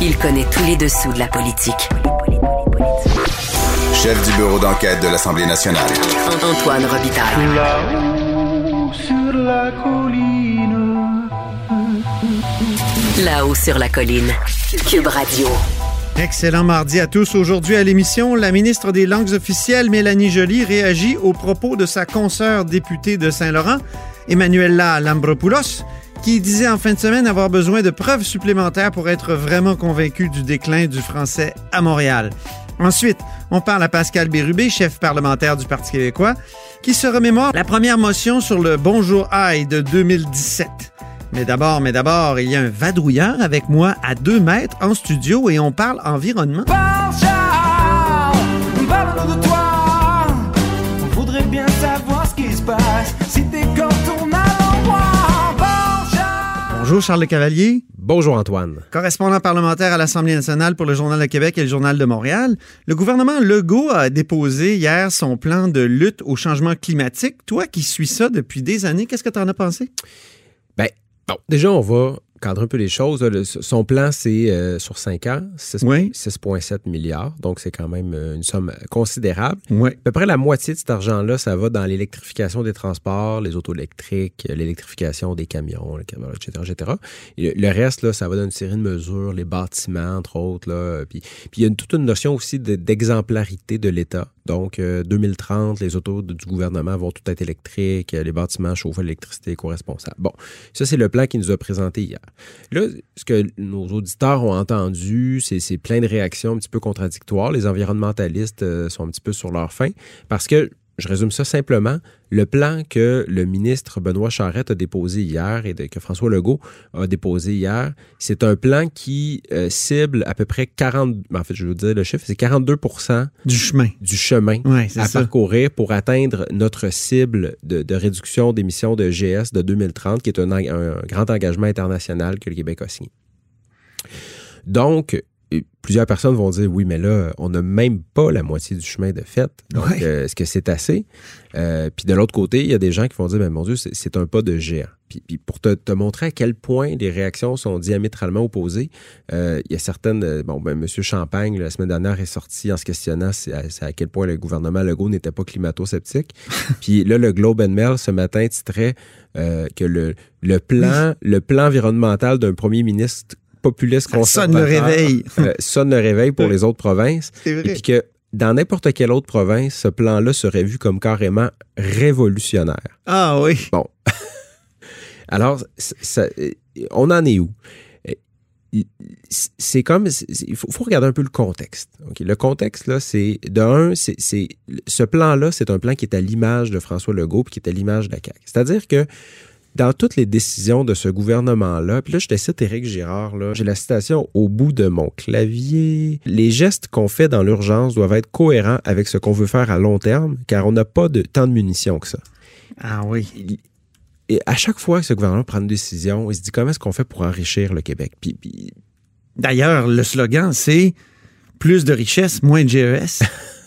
Il connaît tous les dessous de la politique. Chef du bureau d'enquête de l'Assemblée nationale. Antoine Robitaille. Là-haut sur la colline. Là-haut sur la colline. Cube Radio. Excellent mardi à tous. Aujourd'hui à l'émission, la ministre des Langues officielles, Mélanie Joly, réagit aux propos de sa consoeur députée de Saint-Laurent, Emmanuela Lambropoulos, qui disait en fin de semaine avoir besoin de preuves supplémentaires pour être vraiment convaincue du déclin du français à Montréal. Ensuite, on parle à Pascal Bérubé, chef parlementaire du Parti québécois, qui se remémore la première motion sur le Bonjour Aïe de 2017. Mais d'abord, mais d'abord, il y a un vadrouilleur avec moi à deux mètres en studio et on parle environnement. Bonjour Charles Le Cavalier, Bonjour Antoine. correspondant parlementaire à l'Assemblée nationale pour le Journal de Québec et le Journal de Montréal. Le gouvernement Legault a déposé hier son plan de lutte au changement climatique. Toi qui suis ça depuis des années, qu'est-ce que tu en as pensé? Ben, bon, déjà, on va cadrer un peu les choses. Le- son plan, c'est euh, sur 5 ans, 6 Oui. 6,7 milliards. Donc, c'est quand même euh, une somme considérable. Oui. À peu près la moitié de cet argent-là, ça va dans l'électrification des transports, les autos électriques, euh, l'électrification des camions, etc., etc. Et le, reste, là, ça va dans une série de mesures, les bâtiments, entre autres. Là, puis, puis il y a une- toute une notion aussi de- d'exemplarité de l'État. Donc, euh, 2030, les autos du gouvernement vont tout être électriques, euh, les bâtiments chauffés à l'électricité éco-responsable. Bon, ça, c'est le plan qu'il nous a présenté hier. Là, ce que nos auditeurs ont entendu, c'est c'est plein de réactions un petit peu contradictoires. Les environnementalistes euh, sont un petit peu sur leur faim parce que, je résume ça simplement, le plan que le ministre Benoît Charette a déposé hier et que François Legault a déposé hier, c'est un plan qui euh, cible à peu près 40, en fait, je veux dire le chiffre, c'est 42 Du chemin. du chemin à ça. parcourir pour atteindre notre cible de, de réduction d'émissions de GS de 2030, qui est un, un grand engagement international que le Québec a signé. Donc, plusieurs personnes vont dire oui, mais là, on n'a même pas la moitié du chemin de fait. Donc, Ouais. euh, est-ce que c'est assez? Euh, puis de l'autre côté, il y a des gens qui vont dire, mais mon Dieu, c'est- un pas de géant. Puis, puis pour te, te montrer à quel point les réactions sont diamétralement opposées, euh, il y a certaines. Bon, ben, M. Champagne, la semaine dernière, est sorti en se questionnant à, à quel point le gouvernement Legault n'était pas climato-sceptique. Puis là, le Globe and Mail, ce matin, titrait que le, le, plan, le plan environnemental d'un premier ministre populiste Ça sonne le réveil. euh, sonne le réveil pour les autres provinces. C'est Et vrai. puis que dans n'importe quelle autre province, ce plan-là serait vu comme carrément révolutionnaire. Ah oui. Bon. Alors, ça- euh, on en est où? Euh, C'est comme, il faut, faut regarder un peu le contexte. Le contexte, là, c'est, de un, c'est, c'est- ce plan-là, c'est un plan qui est à l'image de François Legault puis qui est à l'image de la CAQ. C'est-à-dire que dans toutes les décisions de ce gouvernement-là, puis là, je te cite Éric Girard, là, j'ai la citation au bout de mon clavier. Les gestes qu'on fait dans l'urgence doivent être cohérents avec ce qu'on veut faire à long terme, car on n'a pas de tant de munitions que ça. Ah oui. Et à chaque fois que ce gouvernement prend une décision, il se dit comment est-ce qu'on fait pour enrichir le Québec? Puis, puis- D'ailleurs, le slogan, c'est plus de richesse, moins de GES.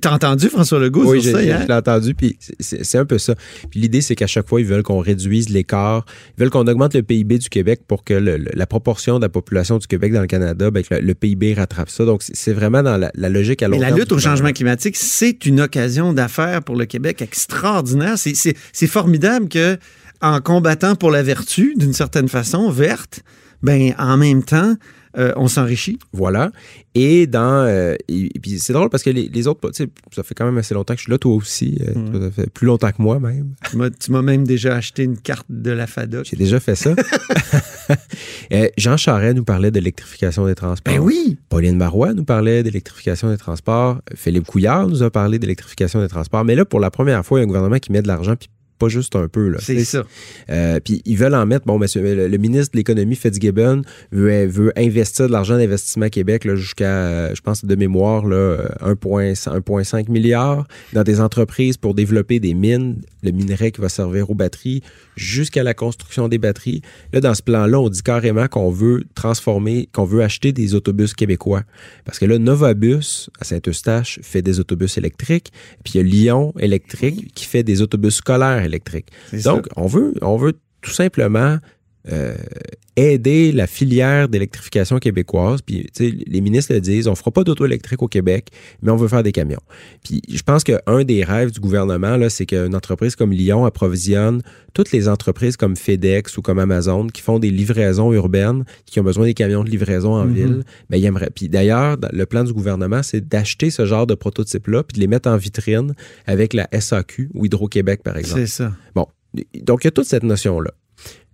T'as entendu François Legault oui, sur ça je l'ai entendu, puis c'est- un peu ça. Puis l'idée, c'est qu'à chaque fois, ils veulent qu'on réduise l'écart, ils veulent qu'on augmente le PIB du Québec pour que le- la proportion de la population du Québec dans le Canada, ben, que le, le PIB rattrape ça. Donc, c'est- vraiment dans la, la logique à long Mais la terme lutte au changement climatique, c'est une occasion d'affaires pour le Québec extraordinaire. C'est formidable que, en combattant pour la vertu, d'une certaine façon, verte, ben, en même temps, euh, on s'enrichit. Voilà. Et dans. euh, et, et puis c'est drôle parce que les, les autres, tu sais, ça fait quand même assez longtemps que je suis là, toi aussi. euh, Mm. toi, Ça fait plus longtemps que moi même. Tu m'as- même déjà acheté une carte de la FADOC. J'ai déjà fait ça. Jean Charest nous parlait de l'électrification des transports. Ben oui! Pauline Marois nous parlait d'électrification des transports. Philippe Couillard nous a parlé d'électrification des transports. Mais là, pour la première fois, il y a un gouvernement qui met de l'argent, puis pas juste un peu. Là. C'est ça. Euh, puis ils veulent en mettre. Bon, monsieur, le, le ministre de l'Économie, Fitzgibbon, veut, veut investir de l'argent d'Investissement Québec jusqu'à, euh, je pense, de mémoire, là, euh, 1,5 1,5 milliard dans des entreprises pour développer des mines, le minerai qui va servir aux batteries, jusqu'à la construction des batteries. Là, dans ce plan-là, on dit carrément qu'on veut transformer, qu'on veut acheter des autobus québécois. Parce que là, Novabus, à Saint-Eustache, fait des autobus électriques. Puis il y a Lyon électrique qui fait des autobus scolaires Donc, on veut, on veut tout simplement euh, aider la filière d'électrification québécoise. Puis, les ministres le disent, on fera pas d'auto électrique au Québec, mais on veut faire des camions. Puis, je pense qu'un des rêves du gouvernement, là, c'est qu'une entreprise comme Lyon approvisionne toutes les entreprises comme FedEx ou comme Amazon qui font des livraisons urbaines, qui ont besoin des camions de livraison en ville. Ben, ils aimeraient. Puis, d'ailleurs, le plan du gouvernement, c'est d'acheter ce genre de prototypes-là, puis de les mettre en vitrine avec la SAQ ou Hydro-Québec, par exemple. C'est ça. Bon, donc il y a toute cette notion-là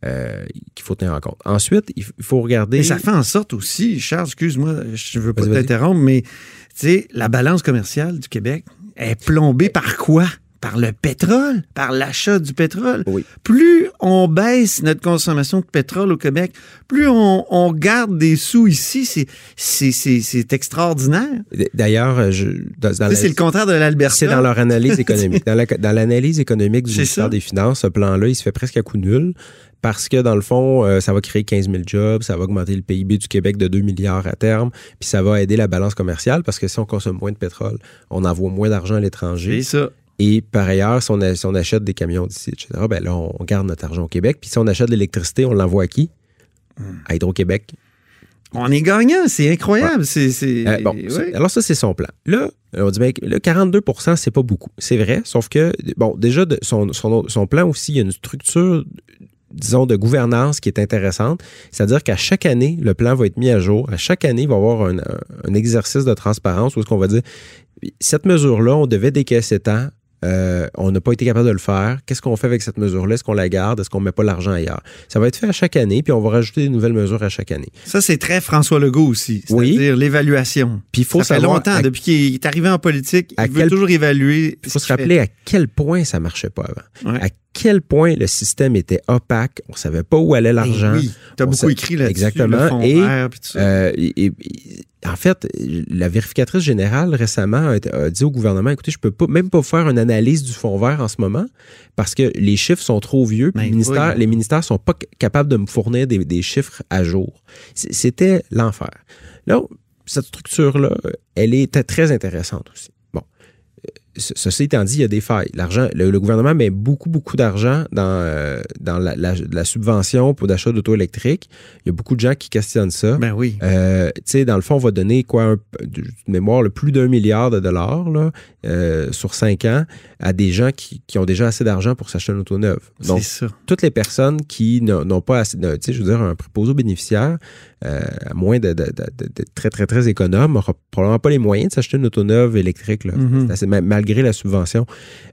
euh, qu'il faut tenir en compte. Ensuite, il faut regarder. Et ça fait en sorte aussi, Charles, excuse-moi, je veux pas t'interrompre, mais tu sais, la balance commerciale du Québec est plombée par quoi? Par le pétrole, par l'achat du pétrole. Oui. Plus on baisse notre consommation de pétrole au Québec, plus on, on garde des sous ici. C'est, c'est, c'est, c'est extraordinaire. D'ailleurs, c'est le contraire de l'Alberta. c'est dans leur analyse économique. Dans la- dans l'analyse économique du ministère ça. des Finances, ce plan-là, il se fait presque à coup nul parce que, dans le fond, euh, ça va créer 15 000 jobs, ça va augmenter le PIB du Québec de 2 milliards à terme, puis ça va aider la balance commerciale parce que si on consomme moins de pétrole, on envoie moins d'argent à l'étranger. Ça. Et par ailleurs, si on, a- si on achète des camions d'ici, etc., ben là, on garde notre argent au Québec. Puis si on achète de l'électricité, on l'envoie à qui? Hmm. À Hydro-Québec. On est gagnant, c'est incroyable. Euh, bon, ouais. alors ça, c'est son plan. Là, on dit, ben, le 42% c'est pas beaucoup. C'est vrai, sauf que, bon, déjà, de- son, son, son plan aussi, il y a une structure, disons, de gouvernance qui est intéressante. C'est-à-dire qu'à chaque année, le plan va être mis à jour. À chaque année, il va y avoir un, exercice de transparence où est-ce qu'on va dire, cette mesure-là, on devait décaisser tant. euh, on n'a pas été capable de le faire. Qu'est-ce qu'on fait avec cette mesure-là? Est-ce qu'on la garde? Est-ce qu'on ne met pas l'argent ailleurs? Ça va être fait à chaque année, puis on va rajouter des nouvelles mesures à chaque année. Ça, c'est très François Legault aussi. Oui. C'est-à-dire l'évaluation. Puis il faut ça fait longtemps, à- depuis qu'il est arrivé en politique, à il veut quel- toujours évaluer. Il faut se rappeler à quel point ça marchait pas avant. Ouais. À quel point le système était opaque. On savait pas où allait l'argent. Eh Oui, tu as On beaucoup sait- écrit là-dessus. Exactement. le Et, vert, tout. Euh, et- et- en fait, la vérificatrice générale récemment a, a dit au gouvernement écoutez, je peux pas, même pas faire une analyse du fonds vert en ce moment parce que les chiffres sont trop vieux. puis Ben, le ministère, voyons. les ministères sont pas capables de me fournir des, des chiffres à jour. C'était l'enfer. Là, cette structure-là, elle est très intéressante aussi. Ceci étant dit, il y a des failles. L'argent, le, le gouvernement met beaucoup, beaucoup d'argent dans, euh, dans la, la- la subvention pour d'achat d'auto électriques. Il y a beaucoup de gens qui questionnent ça. ben oui. Euh, tu sais, dans le fond, on va donner quoi, un, de mémoire, le plus d'un milliard de dollars là, euh, sur cinq ans à des gens qui, qui ont déjà assez d'argent pour s'acheter une auto neuve. Donc, c'est ça. toutes les personnes qui n'ont pas assez, de- tu sais, je veux dire, un préposé euh, à moins d'être de, de- de- d'être très, très, très économe, n'aura probablement pas les moyens de s'acheter une auto neuve électrique, là. Mhm. Assez- ma- malgré la subvention.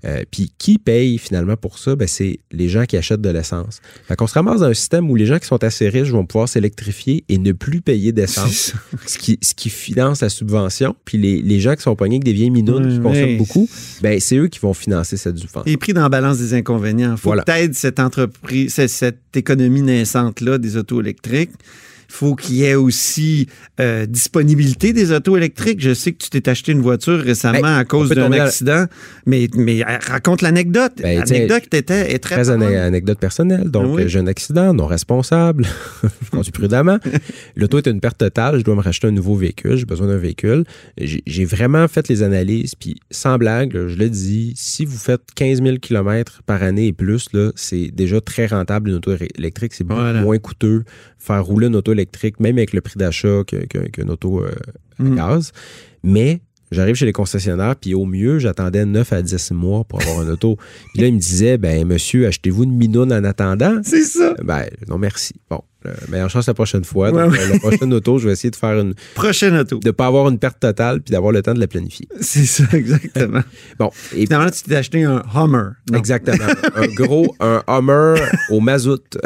Euh, Puis qui paye finalement pour ça? Ben, c'est les gens qui achètent de l'essence. Fait qu'on se ramasse dans un système où les gens qui sont assez riches vont pouvoir s'électrifier et ne plus payer d'essence ce qui, ce qui finance la subvention. Puis les, les gens qui sont pognés avec des vieilles minounes qui consomment beaucoup, ben c'est eux qui vont financer cette subvention. Il est pris dans la balance des inconvénients. Il faut Voilà. t'aides cette entreprise, cette, cette économie naissante-là des autos électriques. Il faut qu'il y ait aussi euh, disponibilité des autos électriques. Je sais que tu t'es acheté une voiture récemment Ben, à cause d'un accident, mais, mais euh, raconte l'anecdote. Ben, L'anecdote était, est très Très anecdote personnelle. Donc, Oui. euh, j'ai un accident, non responsable. je conduis prudemment. L'auto est une perte totale. Je dois me racheter un nouveau véhicule. J'ai besoin d'un véhicule. J'ai vraiment fait les analyses. Puis, sans blague, là, je le dis, si vous faites 15 000 km par année et plus, c'est déjà très rentable une auto électrique. C'est beaucoup Voilà. moins coûteux faire rouler une auto électrique, même avec le prix d'achat que- qu'une auto euh, à Mm. gaz. Mais j'arrive chez les concessionnaires, puis au mieux, j'attendais 9 à 10 mois pour avoir une auto. Puis là, ils me disaient, ben monsieur, achetez-vous une minoune en attendant. C'est ça. Ben, non, merci. Bon, euh, meilleure chance la prochaine fois. Donc, ouais. euh, la prochaine auto, je vais essayer de faire une. Prochaine auto. de pas avoir une perte totale, puis d'avoir le temps de la planifier. C'est ça, exactement. Bon, et Finalement, tu t'es acheté un Hummer. Non? exactement. un gros, un Hummer au mazout.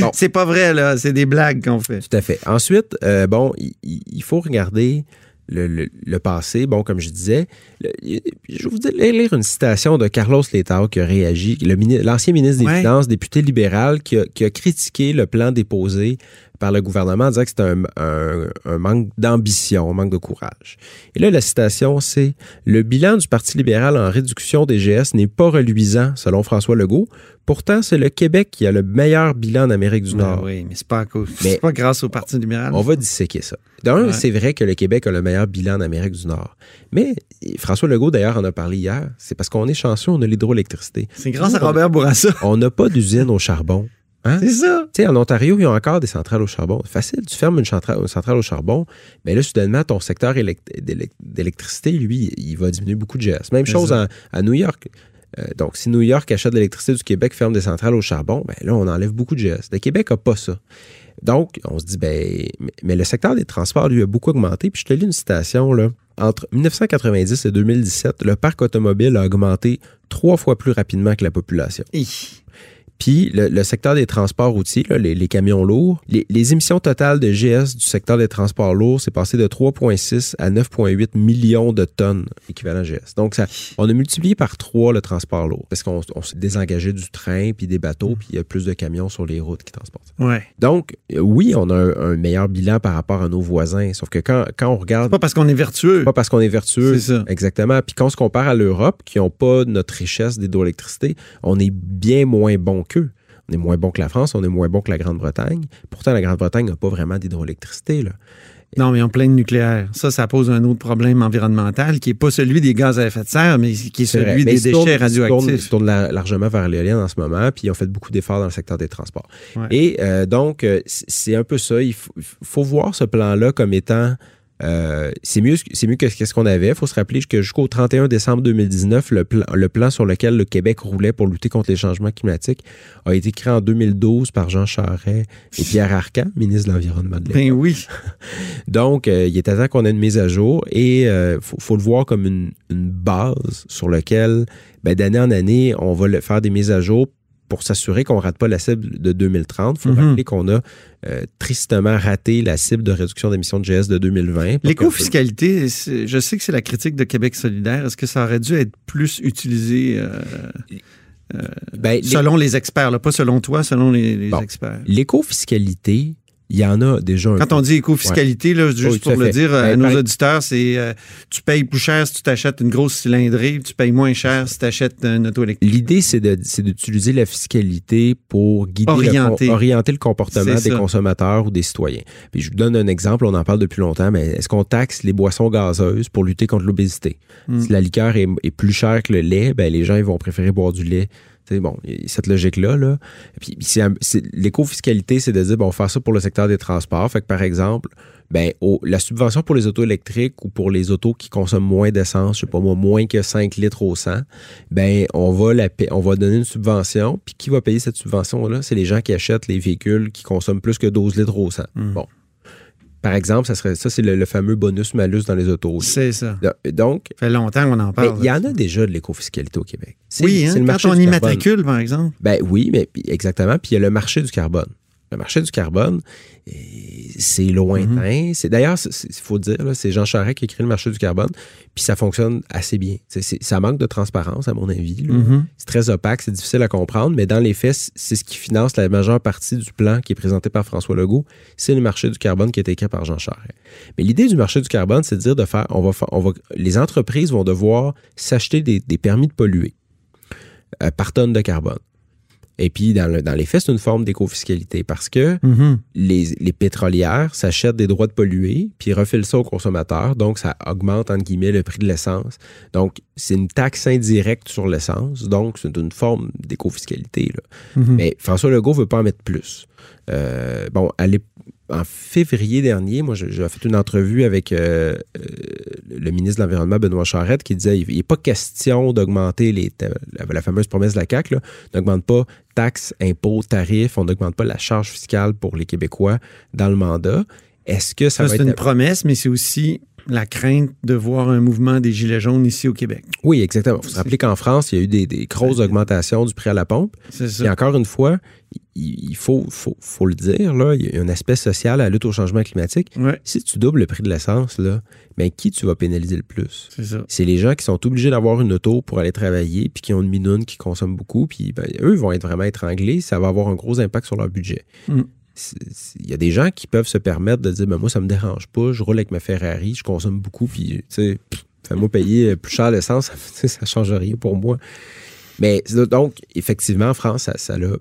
Bon. C'est pas vrai, là. C'est des blagues qu'on fait. Tout à fait. Ensuite, euh, bon, il, il- il faut regarder le, le- le passé. Bon, comme je disais, le- je vais vous lire une citation de Carlos Letao qui a réagi, l'ancien ministre des Ouais. Finances, député libéral, qui a, qui a critiqué le plan déposé par le gouvernement en disant que c'était un, un- un manque d'ambition, un manque de courage. Et là, la citation, c'est Le bilan du Parti libéral en réduction des GS n'est pas reluisant, selon François Legault. Pourtant, c'est le Québec qui a le meilleur bilan en Amérique du Ben Nord. oui, mais c'est pas à cause. Mais- C'est pas grâce au Parti libéral. On va disséquer ça. D'un, Ouais. c'est vrai que le Québec a le meilleur bilan en Amérique du Nord. Mais François Legault, d'ailleurs, en a parlé hier. C'est parce qu'on est chanceux, on a l'hydroélectricité. C'est grâce à Nous, Robert Bourassa. On n'a pas d'usine au charbon. Hein? C'est ça. Tu sais, en Ontario, ils ont encore des centrales au charbon. Facile, tu fermes une centrale, une centrale au charbon, mais là, soudainement, ton secteur élect- d'élec- d'électricité, lui, il va diminuer beaucoup de gestes. Même chose en- à New York. Euh, donc, si New York achète de l'électricité du Québec, ferme des centrales au charbon, ben là, on enlève beaucoup de gestes. Le Québec n'a pas ça. Donc, on se dit, ben, mais, mais le secteur des transports, lui, a beaucoup augmenté. Puis je te lis une citation, là. Entre 1990 et 2017, le parc automobile a augmenté trois fois plus rapidement que la population. Hi. Puis le, le secteur des transports routiers, là, les, les camions lourds, les, les émissions totales de GS du secteur des transports lourds, c'est passé de 3,6 à 9,8 millions de tonnes équivalent GS. Donc, ça, on a multiplié par trois le transport lourd parce qu'on on s'est désengagé du train puis des bateaux, puis il y a plus de camions sur les routes qui transportent. Ouais. Donc, oui, on a un, un meilleur bilan par rapport à nos voisins, sauf que quand, quand on regarde Pas parce qu'on est vertueux. pas parce qu'on est vertueux. C'est ça. Exactement. Puis quand on se compare à l'Europe, qui n'ont pas notre richesse d'hydroélectricité, on est bien moins bon qu'eux. On est moins bon que la France, on est moins bon que la Grande-Bretagne. Pourtant, la Grande-Bretagne n'a pas vraiment d'hydroélectricité. là. Non, mais ils ont plein de nucléaire. Ça, ça pose un autre problème environnemental qui n'est pas celui des gaz à effet de serre, mais qui est celui. Mais des déchets tournent- Ils se radioactifs. tournent la- largement vers l'éolienne en ce moment, puis ils ont fait beaucoup d'efforts dans le secteur des transports. Ouais. Et euh, donc, euh, c'est un peu ça. Il faut, il faut voir ce plan-là comme étant. Euh, c'est mieux, c'est mieux que ce qu'on avait. Il faut se rappeler que jusqu'au 31 décembre 2019, le plan, le plan sur lequel le Québec roulait pour lutter contre les changements climatiques a été créé en 2012 par Jean Charest et Pierre Arcan, ministre de l'Environnement de. Ben oui. Donc, euh, il était temps qu'on ait une mise à jour et il faut, faut le voir comme une, une base sur laquelle, ben, d'année en année, on va le- faire des mises à jour pour s'assurer qu'on ne rate pas la cible de 2030. Il faut Mhm. rappeler qu'on a euh, tristement raté la cible de réduction d'émissions de GS de 2020. L'écofiscalité, je sais que c'est la critique de Québec solidaire. Est-ce que ça aurait dû être plus utilisé euh, Ben, les- selon les experts, là, pas selon toi, selon les, les Bon. experts? L'écofiscalité, il y en a déjà un Quand on dit écofiscalité, juste Oui, pour le fait. dire à Ben, nos par- auditeurs, c'est euh, tu payes plus cher si tu t'achètes une grosse cylindrée, tu payes moins cher si tu achètes une auto électrique. L'idée, c'est d'utiliser la fiscalité pour guider Orienter. Le, orienter le comportement des consommateurs ou des citoyens. Puis je vous donne un exemple, on en parle depuis longtemps, mais est-ce qu'on taxe les boissons gazeuses pour lutter contre l'obésité? Mm. Si la liqueur est, est plus chère que le lait, ben les gens ils vont préférer boire du lait. C'est bon, cette logique-là. Là. Puis l'éco-fiscalité, c'est de dire, bon, on va faire ça pour le secteur des transports. Fait que, par exemple, ben, la subvention pour les autos électriques ou pour les autos qui consomment moins d'essence, je sais pas moi, moins que 5 litres au 100, ben, on va, la on va donner une subvention. Puis qui va payer cette subvention-là? C'est les gens qui achètent les véhicules qui consomment plus que 12 litres au 100. Mm. Bon. Par exemple, ça serait ça, c'est le, le fameux bonus-malus dans les autos. C'est ça. Donc, Ça fait longtemps qu'on en mais parle. il y en a déjà de l'éco-fiscalité au Québec. Oui, hein, c'est le marché quand on du y carbone. matricule, par exemple. Ben oui, mais exactement. Puis il y a le marché du carbone. Le marché du carbone, c'est lointain. Mhm. C'est d'ailleurs, il faut dire, là, c'est Jean Charest qui a créé le marché du carbone, puis ça fonctionne assez bien. C'est- c'est- ça manque de transparence, à mon avis. Mhm. C'est très opaque, c'est difficile à comprendre, mais dans les faits, c'est ce qui finance la majeure partie du plan qui est présenté par François Legault. C'est le marché du carbone qui a été écrit par Jean Charest. Mais l'idée du marché du carbone, c'est de dire de faire, on va, on va, les entreprises vont devoir s'acheter des, des permis de polluer euh, par tonne de carbone. Et puis, dans, le- dans les faits, c'est une forme d'éco-fiscalité parce que Mhm. les, les pétrolières s'achètent des droits de polluer, puis refilent ça aux consommateurs. Donc, ça augmente, entre guillemets, le prix de l'essence. Donc, c'est une taxe indirecte sur l'essence. Donc, c'est une forme d'éco-fiscalité. Mhm. Mais François Legault veut pas en mettre plus. Euh, bon, à en février dernier, moi, j'ai fait une entrevue avec euh, euh, le ministre de l'Environnement, Benoît Charette, qui disait il n'est pas question d'augmenter les la, la fameuse promesse de la CAQ. n'augmente pas taxes, impôts, tarifs, on n'augmente pas la charge fiscale pour les Québécois dans le mandat. Est-ce que ça, Ça, va c'est être... une promesse, mais c'est aussi la crainte de voir un mouvement des Gilets jaunes ici au Québec. Oui, exactement. Il faut se rappeler qu'en France, il y a eu des, des grosses augmentations du prix à la pompe. C'est Et ça. encore une fois, il, faut, faut, faut le dire, là, il y a un aspect social à la lutte au changement climatique. Ouais, Si tu doubles le prix de l'essence, là, ben, qui tu vas pénaliser le plus? c'est ça. C'est les gens qui sont obligés d'avoir une auto pour aller travailler, puis qui ont une minoune qui consomme beaucoup, puis ben, eux vont être vraiment étranglés. Ça va avoir un gros impact sur leur budget. Mm. Il y a des gens qui peuvent se permettre de dire ben, Moi, ça me dérange pas, je roule avec ma Ferrari, je consomme beaucoup, puis tu sais, fais-moi payer plus cher l'essence, ça, ça change rien pour moi. Mais donc, effectivement, en France, ça, ça a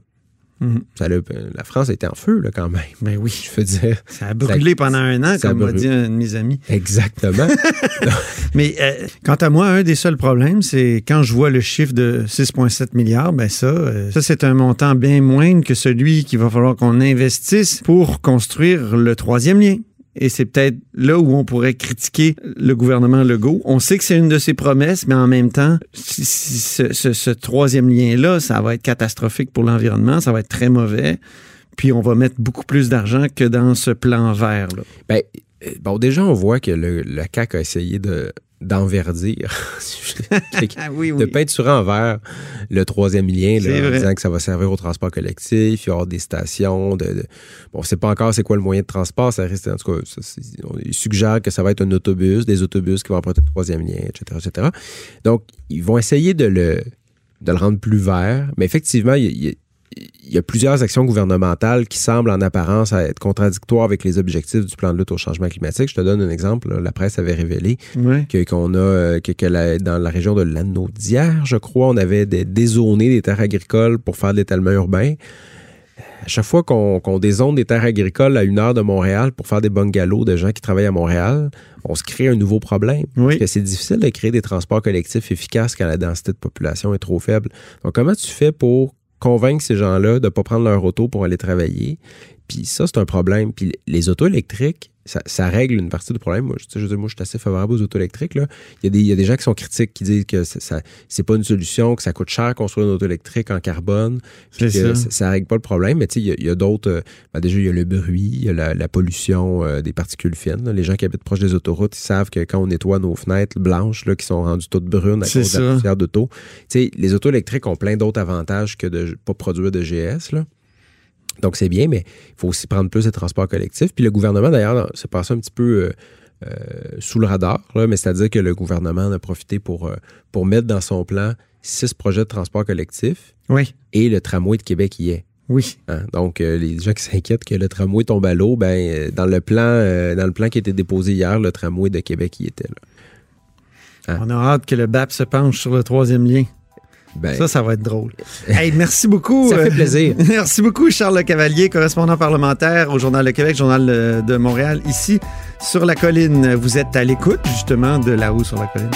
Mhm. Ça l'a- la France était en feu, là, quand même. Ben oui. Je veux dire. Ça a brûlé pendant un an, comme m'a dit un de mes amis. Exactement. Mais euh, quant à moi, un des seuls problèmes, c'est quand je vois le chiffre de 6,7 milliards, ben ça, euh, ça c'est un montant bien moindre que celui qu'il va falloir qu'on investisse pour construire le troisième lien. Et c'est peut-être là où on pourrait critiquer le gouvernement Legault. On sait que c'est une de ses promesses, mais en même temps, ce, troisième lien-là, ça va être catastrophique pour l'environnement, ça va être très mauvais. Puis on va mettre beaucoup plus d'argent que dans ce plan vert. Là. Ben, euh, bon, déjà, on voit que le, le CAC a essayé de d'enverdir, Ah oui, de peinturer en vert le troisième lien, là, en disant que ça va servir au transport collectif, il y avoir des stations. De, de- Bon, on sait pas encore c'est quoi le moyen de transport, ça reste, en tout cas, ça, ils suggèrent que ça va être un autobus, des autobus qui vont emprunter le troisième lien, etc., etc. Donc, ils vont essayer de le, de le rendre plus vert, mais effectivement, il y a il y a plusieurs actions gouvernementales qui semblent en apparence être contradictoires avec les objectifs du plan de lutte au changement climatique. Je te donne un exemple. La presse avait révélé que- qu'on a euh, que, que la- dans la région de l'Anaudière, je crois, on avait des, dézoné des terres agricoles pour faire de l'étalement urbain. À chaque fois qu'on qu'on dézone des terres agricoles à une heure de Montréal pour faire des bungalows de gens qui travaillent à Montréal, on se crée un nouveau problème. Oui. Parce que c'est difficile de créer des transports collectifs efficaces quand la densité de population est trop faible. Donc, comment tu fais pour convaincre ces gens-là de ne pas prendre leur auto pour aller travailler? Puis ça, c'est un problème. Puis les autos électriques, ça, ça règle une partie du problème. Moi, je, je veux dire, moi, je suis assez favorable aux autos électriques. Là. Il, y a des, il y a des gens qui sont critiques, qui disent que ça, c'est pas une solution, que ça coûte cher construire une auto électrique en carbone. Puis que ça. ça règle pas le problème. Mais tu sais, il y a, il y a d'autres. euh, ben, déjà, il y a le bruit, il y a la, la pollution euh, des particules fines. là. Les gens qui habitent proche des autoroutes, ils savent que quand on nettoie nos fenêtres blanches, là, qui sont rendues toutes brunes à C'est cause de la poussière d'auto, tu sais, les autos électriques ont plein d'autres avantages que de pas produire de GS. Là. Donc, c'est bien, mais il faut aussi prendre plus de transports collectifs. Puis le gouvernement, d'ailleurs, s'est passé un petit peu euh, euh, sous le radar, là, mais c'est-à-dire que le gouvernement en a profité pour, euh, pour mettre dans son plan six projets de transport collectif Oui. et le tramway de Québec y est. Oui. hein? Donc, euh, les gens qui s'inquiètent que le tramway tombe à l'eau, ben, dans le plan dans le plan qui a été déposé hier, le tramway de Québec y était. Là. On a hâte que le BAP se penche sur le troisième lien. Ben, Ça, ça va être drôle. Hey, merci beaucoup. Ça fait euh, plaisir. Merci beaucoup, Charles Le Cavalier, correspondant parlementaire au Journal de Québec, Journal euh, de Montréal, ici sur la colline. Vous êtes à l'écoute, justement, de là-haut sur la colline.